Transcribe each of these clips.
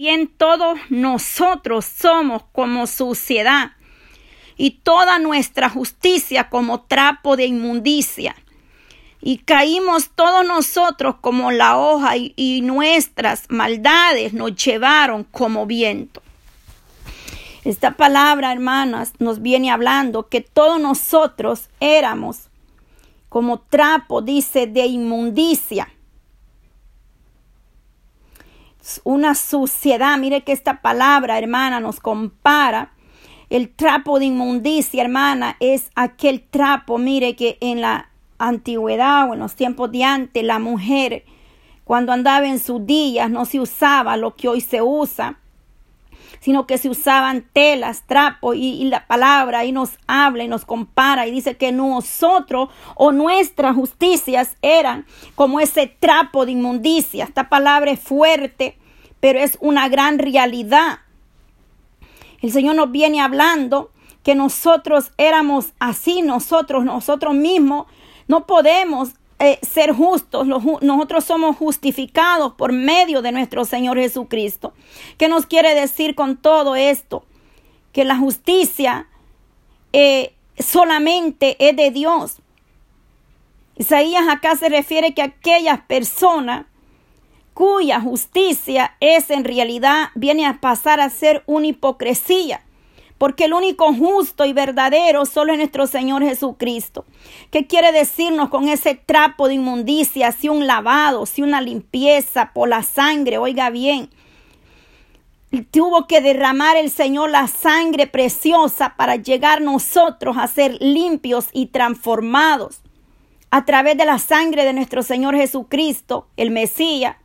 Bien todos nosotros somos como suciedad y toda nuestra justicia como trapo de inmundicia. Y caímos todos nosotros como la hoja y, y nuestras maldades nos llevaron como viento. Esta palabra, hermanas, nos viene hablando que todos nosotros éramos como trapo, dice, de inmundicia. Una suciedad. Mire que esta palabra, hermana, nos compara. El trapo de inmundicia, hermana, es aquel trapo, mire que en la antigüedad o en los tiempos de antes, la mujer, cuando andaba en sus días, no se usaba lo que hoy se usa sino que se usaban telas, trapos y, la palabra ahí nos habla y nos compara y dice que nosotros o nuestras justicias eran como ese trapo de inmundicia. Esta palabra es fuerte, pero es una gran realidad. El Señor nos viene hablando que nosotros éramos así, nosotros, nosotros mismos, no podemos eh, ser justos, nosotros somos justificados por medio de nuestro Señor Jesucristo. ¿Qué nos quiere decir con todo esto? Que la justicia eh, solamente es de Dios. Isaías acá se refiere que aquellas personas cuya justicia es en realidad viene a pasar a ser una hipocresía porque el único justo y verdadero solo es nuestro Señor Jesucristo. ¿Qué quiere decirnos con ese trapo de inmundicia, si un lavado, si una limpieza por la sangre? Oiga bien, tuvo que derramar el Señor la sangre preciosa para llegar nosotros a ser limpios y transformados. A través de la sangre de nuestro Señor Jesucristo, el Mesías,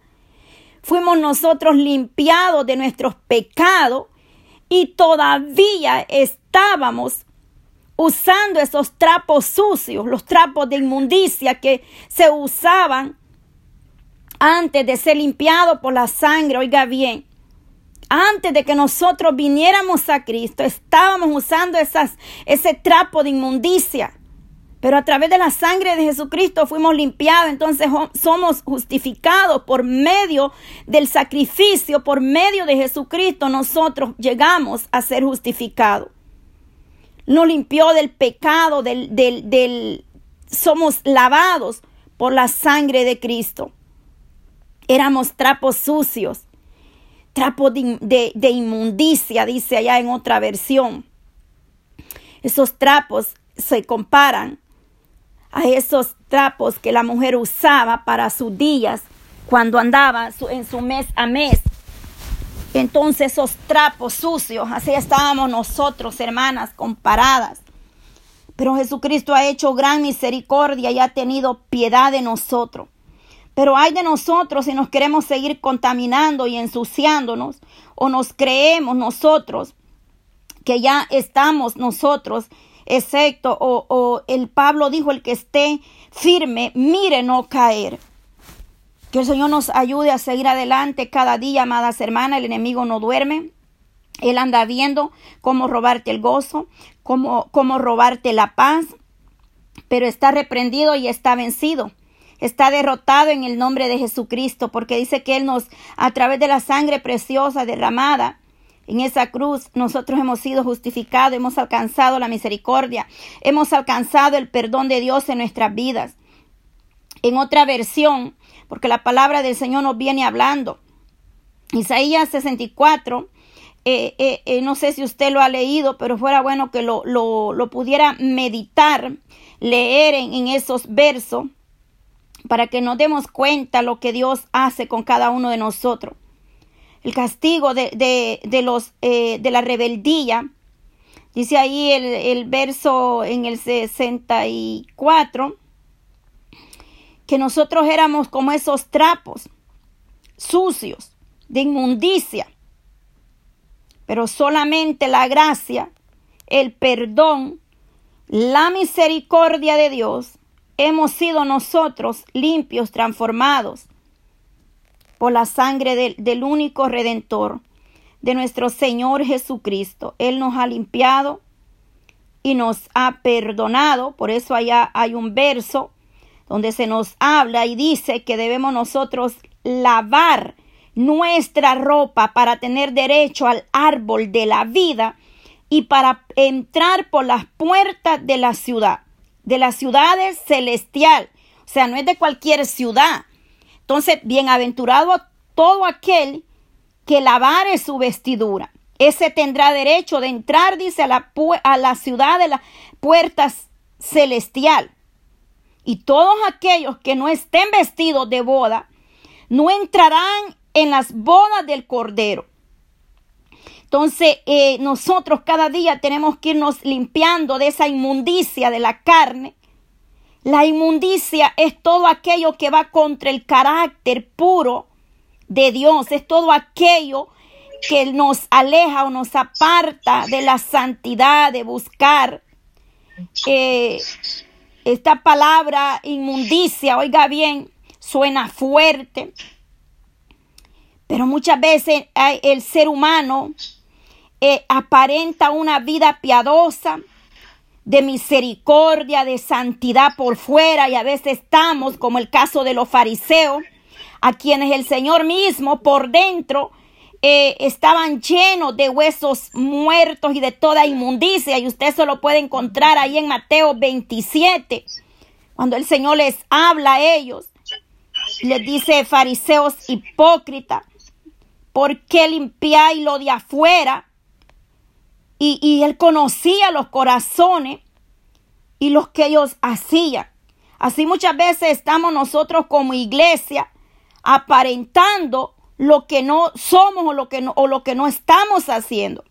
fuimos nosotros limpiados de nuestros pecados y todavía estábamos usando esos trapos sucios, los trapos de inmundicia que se usaban antes de ser limpiados por la sangre. Oiga bien, antes de que nosotros viniéramos a Cristo, estábamos usando esas, ese trapo de inmundicia. Pero a través de la sangre de Jesucristo fuimos limpiados, entonces somos justificados por medio del sacrificio, por medio de Jesucristo, nosotros llegamos a ser justificados. Nos limpió del pecado, del, del, somos lavados por la sangre de Cristo. Éramos trapos sucios, trapos de, de inmundicia, dice allá en otra versión. Esos trapos se comparan a esos trapos que la mujer usaba para sus días cuando andaba en su mes a mes. Entonces esos trapos sucios, así estábamos nosotros, hermanas, comparadas. Pero Jesucristo ha hecho gran misericordia y ha tenido piedad de nosotros. Pero hay de nosotros si nos queremos seguir contaminando y ensuciándonos o nos creemos nosotros que ya estamos nosotros excepto, o, el Pablo dijo, el que esté firme, mire no caer. Que el Señor nos ayude a seguir adelante cada día, amadas hermanas. El enemigo no duerme. Él anda viendo cómo robarte el gozo, cómo, cómo robarte la paz. Pero está reprendido y está vencido. Está derrotado en el nombre de Jesucristo, porque dice que Él nos, a través de la sangre preciosa derramada, en esa cruz nosotros hemos sido justificados, hemos alcanzado la misericordia, hemos alcanzado el perdón de Dios en nuestras vidas. En otra versión, porque la palabra del Señor nos viene hablando, Isaías 64, eh, eh, eh, no sé si usted lo ha leído, pero fuera bueno que lo, lo, pudiera meditar, leer en, en esos versos, para que nos demos cuenta lo que Dios hace con cada uno de nosotros el castigo de, de, los, eh, de la rebeldía. Dice ahí el, el verso en el 64 que nosotros éramos como esos trapos sucios de inmundicia. Pero solamente la gracia, el perdón, la misericordia de Dios, hemos sido nosotros limpios, transformados por la sangre del, único redentor, de nuestro Señor Jesucristo. Él nos ha limpiado y nos ha perdonado. Por eso allá hay un verso donde se nos habla y dice que debemos nosotros lavar nuestra ropa para tener derecho al árbol de la vida y para entrar por las puertas de la ciudad, de las ciudades celestial. O sea, no es de cualquier ciudad. Entonces, bienaventurado todo aquel que lavare su vestidura. Ese tendrá derecho de entrar, dice, a la, a la ciudad de las puertas celestial. Y todos aquellos que no estén vestidos de boda, no entrarán en las bodas del Cordero. Entonces, eh, nosotros cada día tenemos que irnos limpiando de esa inmundicia de la carne. La inmundicia es todo aquello que va contra el carácter puro de Dios, es todo aquello que nos aleja o nos aparta de la santidad, de buscar eh, esta palabra inmundicia, oiga bien, suena fuerte, pero muchas veces el ser humano eh, aparenta una vida piadosa, de misericordia, de santidad por fuera y a veces estamos, como el caso de los fariseos, a quienes el Señor mismo por dentro eh, estaban llenos de huesos muertos y de toda inmundicia y usted se lo puede encontrar ahí en Mateo 27, cuando el Señor les habla a ellos, les dice fariseos hipócritas, ¿por qué limpiáis lo de afuera? Y, y él conocía los corazones y los que ellos hacían. Así muchas veces estamos nosotros como iglesia aparentando lo que no somos o lo que no, o lo que no estamos haciendo.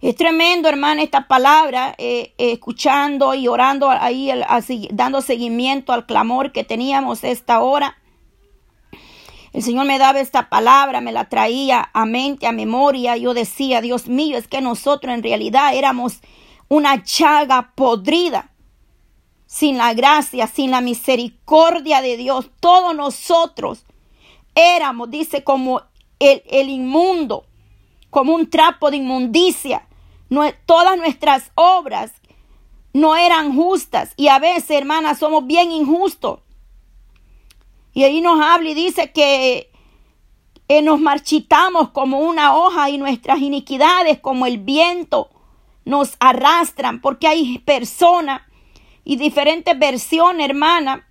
Es tremendo, hermana, esta palabra, eh, escuchando y orando ahí, así, dando seguimiento al clamor que teníamos esta hora. El Señor me daba esta palabra, me la traía a mente, a memoria. Yo decía, Dios mío, es que nosotros en realidad éramos una chaga podrida. Sin la gracia, sin la misericordia de Dios, todos nosotros éramos, dice, como el, el inmundo, como un trapo de inmundicia. Todas nuestras obras no eran justas y a veces, hermanas, somos bien injustos. Y ahí nos habla y dice que eh, nos marchitamos como una hoja y nuestras iniquidades como el viento nos arrastran porque hay personas y diferentes versiones, hermana,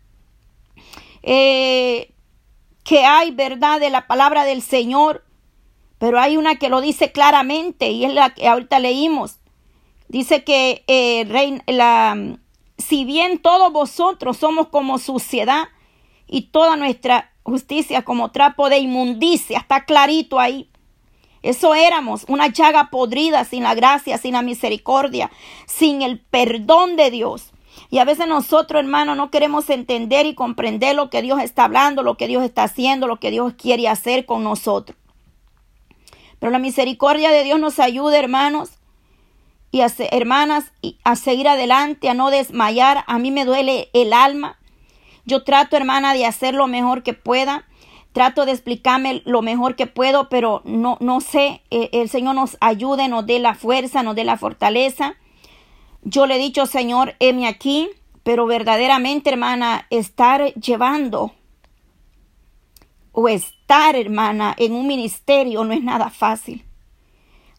eh, que hay verdad de la palabra del Señor, pero hay una que lo dice claramente y es la que ahorita leímos. Dice que eh, si bien todos vosotros somos como suciedad, y toda nuestra justicia como trapo de inmundicia. Está clarito ahí. Eso éramos, una llaga podrida sin la gracia, sin la misericordia, sin el perdón de Dios. Y a veces nosotros, hermanos, no queremos entender y comprender lo que Dios está hablando, lo que Dios está haciendo, lo que Dios quiere hacer con nosotros. Pero la misericordia de Dios nos ayuda, hermanos, y a, hermanas, a seguir adelante, a no desmayar. A mí me duele el alma yo trato, hermana, de hacer lo mejor que pueda. Trato de explicarme lo mejor que puedo, pero no, no sé. Eh, el Señor nos ayude, nos dé la fuerza, nos dé la fortaleza. Yo le he dicho, Señor, heme aquí, pero verdaderamente, hermana, estar llevando o estar, hermana, en un ministerio no es nada fácil.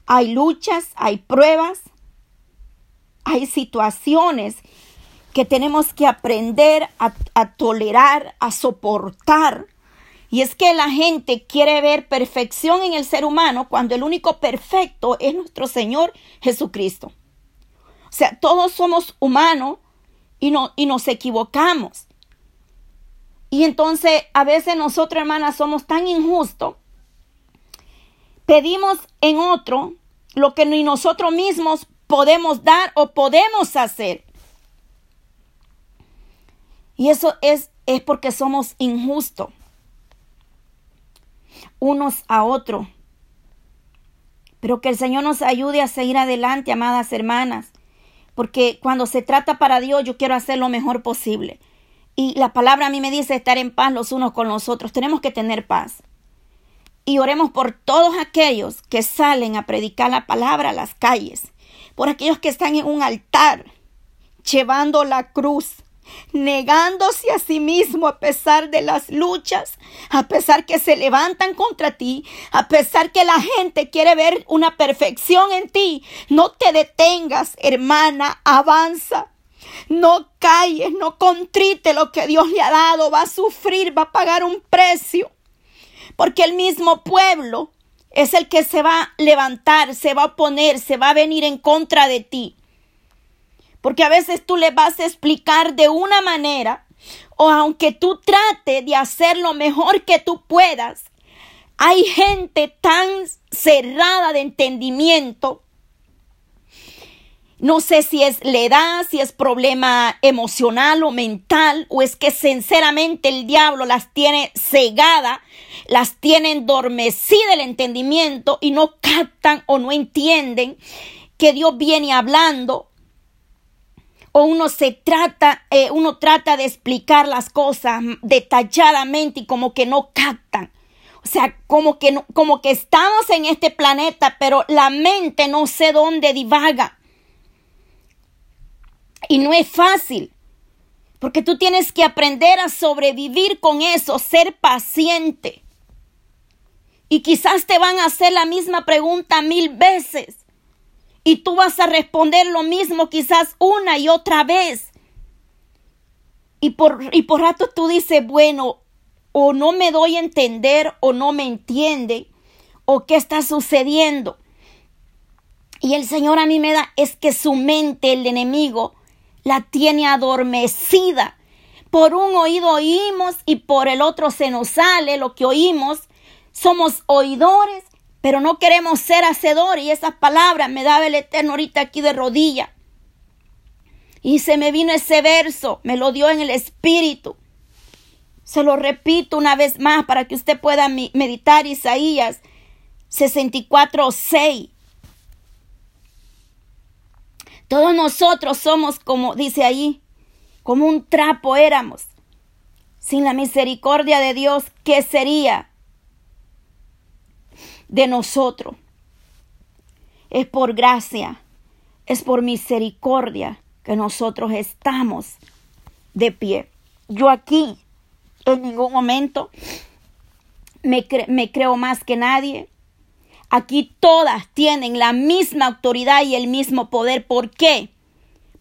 Hay luchas, hay pruebas, hay situaciones que tenemos que aprender a, tolerar, a soportar. Y es que la gente quiere ver perfección en el ser humano cuando el único perfecto es nuestro Señor Jesucristo. O sea, todos somos humanos y, no, y nos equivocamos. Y entonces a veces nosotros, hermanas, somos tan injustos. Pedimos en otro lo que ni nosotros mismos podemos dar o podemos hacer. Y eso es, es porque somos injustos unos a otros. Pero que el Señor nos ayude a seguir adelante, amadas hermanas. Porque cuando se trata para Dios, yo quiero hacer lo mejor posible. Y la palabra a mí me dice estar en paz los unos con los otros. Tenemos que tener paz. Y oremos por todos aquellos que salen a predicar la palabra a las calles. Por aquellos que están en un altar llevando la cruz negándose a sí mismo a pesar de las luchas, a pesar que se levantan contra ti, a pesar que la gente quiere ver una perfección en ti. No te detengas, hermana, avanza. No calles, no contrite lo que Dios le ha dado, va a sufrir, va a pagar un precio. Porque el mismo pueblo es el que se va a levantar, se va a oponer, se va a venir en contra de ti. Porque a veces tú le vas a explicar de una manera, o aunque tú trates de hacer lo mejor que tú puedas, hay gente tan cerrada de entendimiento. No sé si es la edad, si es problema emocional o mental, o es que sinceramente el diablo las tiene cegada, las tiene endormecida el entendimiento y no captan o no entienden que Dios viene hablando o uno se trata, eh, uno trata de explicar las cosas detalladamente y como que no captan. O sea, como que, no, como que estamos en este planeta, pero la mente no sé dónde divaga. Y no es fácil, porque tú tienes que aprender a sobrevivir con eso, ser paciente. Y quizás te van a hacer la misma pregunta mil veces. Y tú vas a responder lo mismo quizás una y otra vez. Y por, y por rato tú dices, bueno, o no me doy a entender o no me entiende o qué está sucediendo. Y el Señor a mí me da es que su mente, el enemigo, la tiene adormecida. Por un oído oímos y por el otro se nos sale lo que oímos. Somos oidores pero no queremos ser hacedores y esas palabras me daba el Eterno ahorita aquí de rodilla. Y se me vino ese verso, me lo dio en el Espíritu. Se lo repito una vez más para que usted pueda meditar Isaías 64, 6. Todos nosotros somos como dice ahí, como un trapo éramos. Sin la misericordia de Dios, ¿qué sería? De nosotros. Es por gracia, es por misericordia que nosotros estamos de pie. Yo aquí en ningún momento me, me creo más que nadie. Aquí todas tienen la misma autoridad y el mismo poder. ¿Por qué?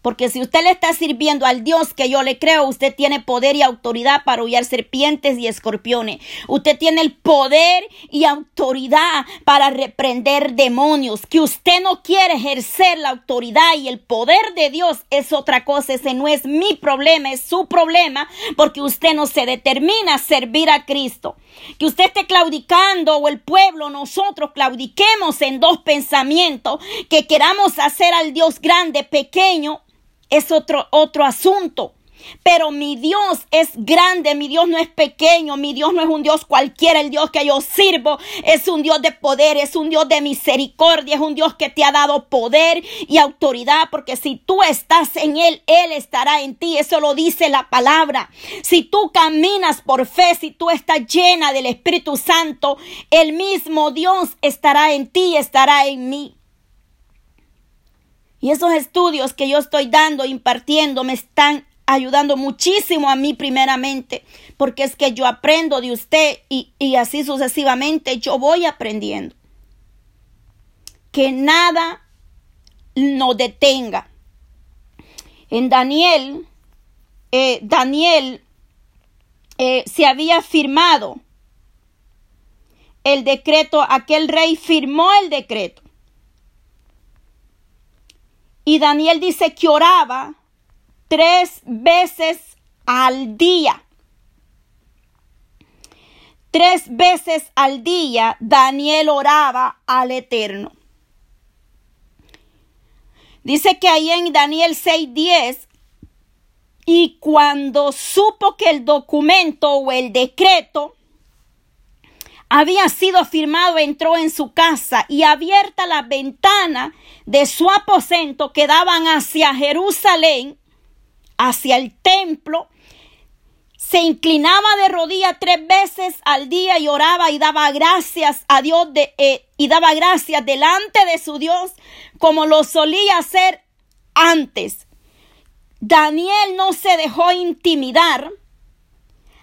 Porque si usted le está sirviendo al Dios que yo le creo, usted tiene poder y autoridad para huyar serpientes y escorpiones. Usted tiene el poder y autoridad para reprender demonios. Que usted no quiere ejercer la autoridad y el poder de Dios es otra cosa. Ese no es mi problema, es su problema, porque usted no se determina a servir a Cristo. Que usted esté claudicando o el pueblo, nosotros claudiquemos en dos pensamientos, que queramos hacer al Dios grande, pequeño es otro, otro asunto. Pero mi Dios es grande, mi Dios no es pequeño, mi Dios no es un Dios cualquiera, el Dios que yo sirvo es un Dios de poder, es un Dios de misericordia, es un Dios que te ha dado poder y autoridad, porque si tú estás en Él, Él estará en ti, eso lo dice la palabra. Si tú caminas por fe, si tú estás llena del Espíritu Santo, el mismo Dios estará en ti, estará en mí. Y esos estudios que yo estoy dando, impartiendo, me están ayudando muchísimo a mí primeramente, porque es que yo aprendo de usted y, y así sucesivamente yo voy aprendiendo. Que nada nos detenga. En Daniel, eh, Daniel eh, se había firmado el decreto, aquel rey firmó el decreto. Y Daniel dice que oraba tres veces al día. Tres veces al día Daniel oraba al Eterno. Dice que ahí en Daniel 6:10, y cuando supo que el documento o el decreto había sido firmado, entró en su casa y abierta la ventana de su aposento que daban hacia Jerusalén, hacia el templo, se inclinaba de rodillas tres veces al día y oraba y daba gracias a Dios de, eh, y daba gracias delante de su Dios como lo solía hacer antes. Daniel no se dejó intimidar,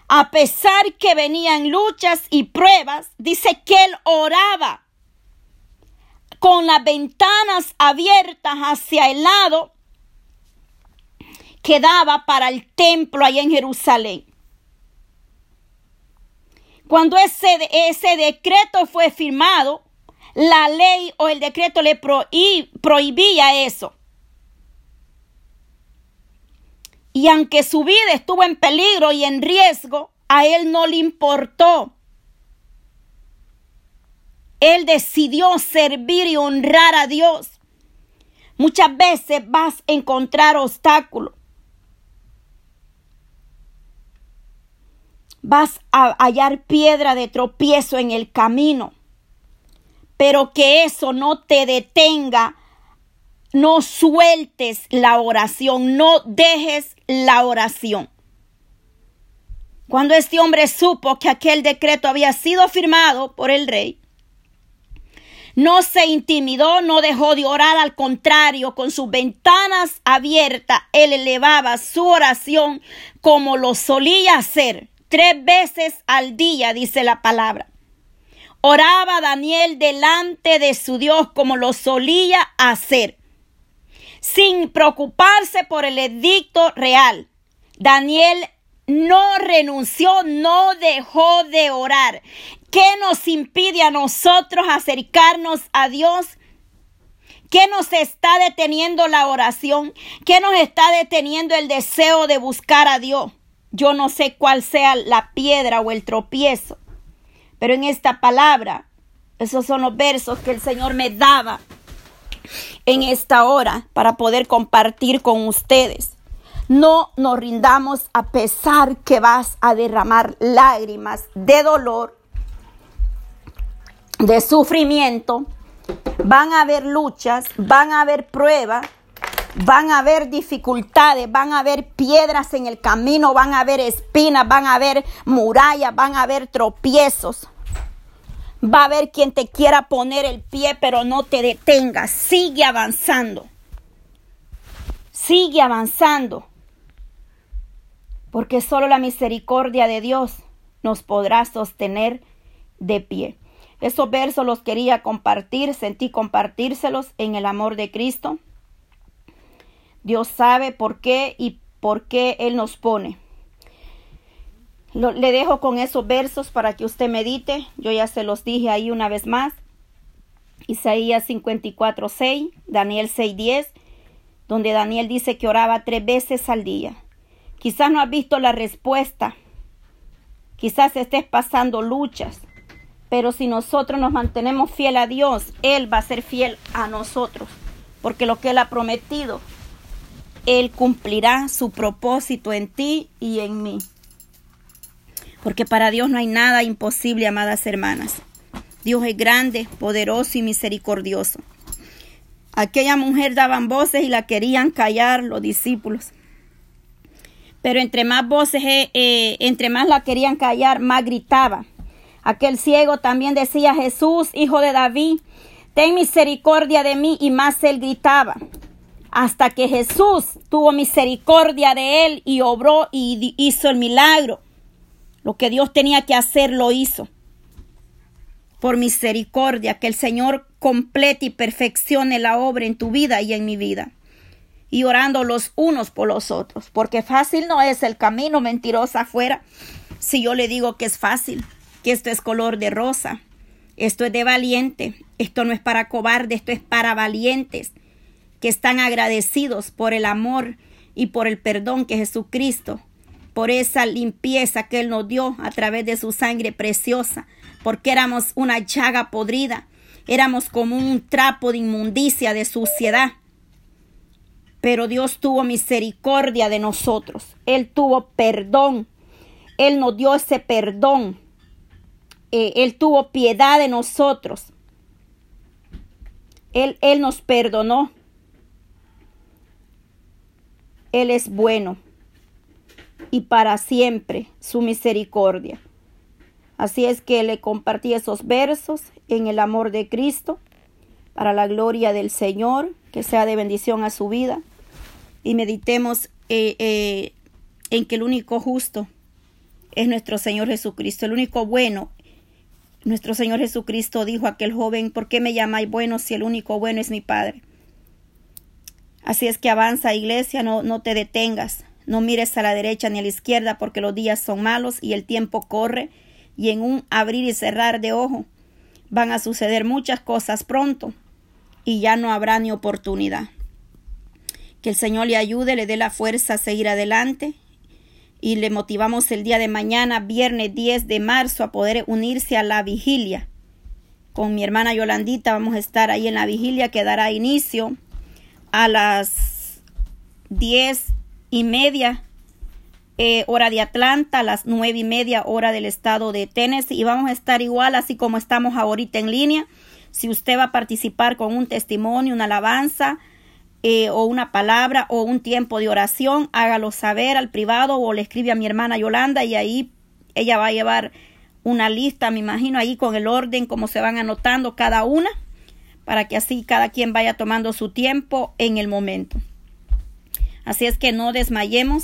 a pesar que venían luchas y pruebas, dice que él oraba con las ventanas abiertas hacia el lado que daba para el templo allá en Jerusalén. Cuando ese, ese decreto fue firmado, la ley o el decreto le prohibía eso. Y aunque su vida estuvo en peligro y en riesgo, a él no le importó. Él decidió servir y honrar a Dios. Muchas veces vas a encontrar obstáculos. Vas a hallar piedra de tropiezo en el camino. Pero que eso no te detenga no sueltes la oración, no dejes la oración. Cuando este hombre supo que aquel decreto había sido firmado por el rey, no se intimidó, no dejó de orar, al contrario, con sus ventanas abiertas, él elevaba su oración como lo solía hacer, tres veces al día, dice la palabra. Oraba Daniel delante de su Dios como lo solía hacer sin preocuparse por el edicto real. Daniel no renunció, no dejó de orar. ¿Qué nos impide a nosotros acercarnos a Dios? ¿Qué nos está deteniendo la oración? ¿Qué nos está deteniendo el deseo de buscar a Dios? Yo no sé cuál sea la piedra o el tropiezo, pero en esta palabra, esos son los versos que el Señor me daba en esta hora para poder compartir con ustedes. No nos rindamos a pesar que vas a derramar lágrimas de dolor, de sufrimiento. Van a haber luchas, van a haber pruebas, van a haber dificultades, van a haber piedras en el camino, van a haber espinas, van a haber murallas, van a haber tropiezos. Va a haber quien te quiera poner el pie, pero no te detengas. Sigue avanzando. Sigue avanzando. Porque solo la misericordia de Dios nos podrá sostener de pie. Esos versos los quería compartir, sentí compartírselos en el amor de Cristo. Dios sabe por qué y por qué Él nos pone le dejo con esos versos para que usted medite. Yo ya se los dije ahí una vez más. Isaías 54, 6, Daniel 6, 10, donde Daniel dice que oraba tres veces al día. Quizás no has visto la respuesta. Quizás estés pasando luchas. Pero si nosotros nos mantenemos fiel a Dios, Él va a ser fiel a nosotros. Porque lo que Él ha prometido, Él cumplirá su propósito en ti y en mí porque para Dios no hay nada imposible, amadas hermanas. Dios es grande, poderoso y misericordioso. Aquella mujer daban voces y la querían callar los discípulos. Pero entre más voces, eh, eh, entre más la querían callar, más gritaba. Aquel ciego también decía, Jesús, hijo de David, ten misericordia de mí, y más él gritaba. Hasta que Jesús tuvo misericordia de él y obró y hizo el milagro. Lo que Dios tenía que hacer lo hizo. Por misericordia, que el Señor complete y perfeccione la obra en tu vida y en mi vida. Y orando los unos por los otros. Porque fácil no es el camino mentirosa afuera. Si yo le digo que es fácil, que esto es color de rosa, esto es de valiente, esto no es para cobarde, esto es para valientes, que están agradecidos por el amor y por el perdón que Jesucristo por esa limpieza que Él nos dio a través de su sangre preciosa, porque éramos una llaga podrida, éramos como un trapo de inmundicia, de suciedad. Pero Dios tuvo misericordia de nosotros, Él tuvo perdón, Él nos dio ese perdón, eh, Él tuvo piedad de nosotros, Él, Él nos perdonó, Él es bueno y para siempre su misericordia. Así es que le compartí esos versos en el amor de Cristo, para la gloria del Señor, que sea de bendición a su vida, y meditemos eh, eh, en que el único justo es nuestro Señor Jesucristo, el único bueno. Nuestro Señor Jesucristo dijo a aquel joven, ¿por qué me llamáis bueno si el único bueno es mi Padre? Así es que avanza, iglesia, no, no te detengas, no mires a la derecha ni a la izquierda porque los días son malos y el tiempo corre y en un abrir y cerrar de ojo van a suceder muchas cosas pronto y ya no habrá ni oportunidad. Que el Señor le ayude, le dé la fuerza a seguir adelante y le motivamos el día de mañana, viernes 10 de marzo, a poder unirse a la vigilia. Con mi hermana Yolandita vamos a estar ahí en la vigilia que dará inicio a las diez y media eh, hora de Atlanta, las nueve y media hora del estado de Tennessee y vamos a estar igual así como estamos ahorita en línea. Si usted va a participar con un testimonio, una alabanza eh, o una palabra o un tiempo de oración, hágalo saber al privado o le escribe a mi hermana Yolanda y ahí ella va a llevar una lista, me imagino, ahí con el orden, como se van anotando cada una para que así cada quien vaya tomando su tiempo en el momento. Así es que no desmayemos.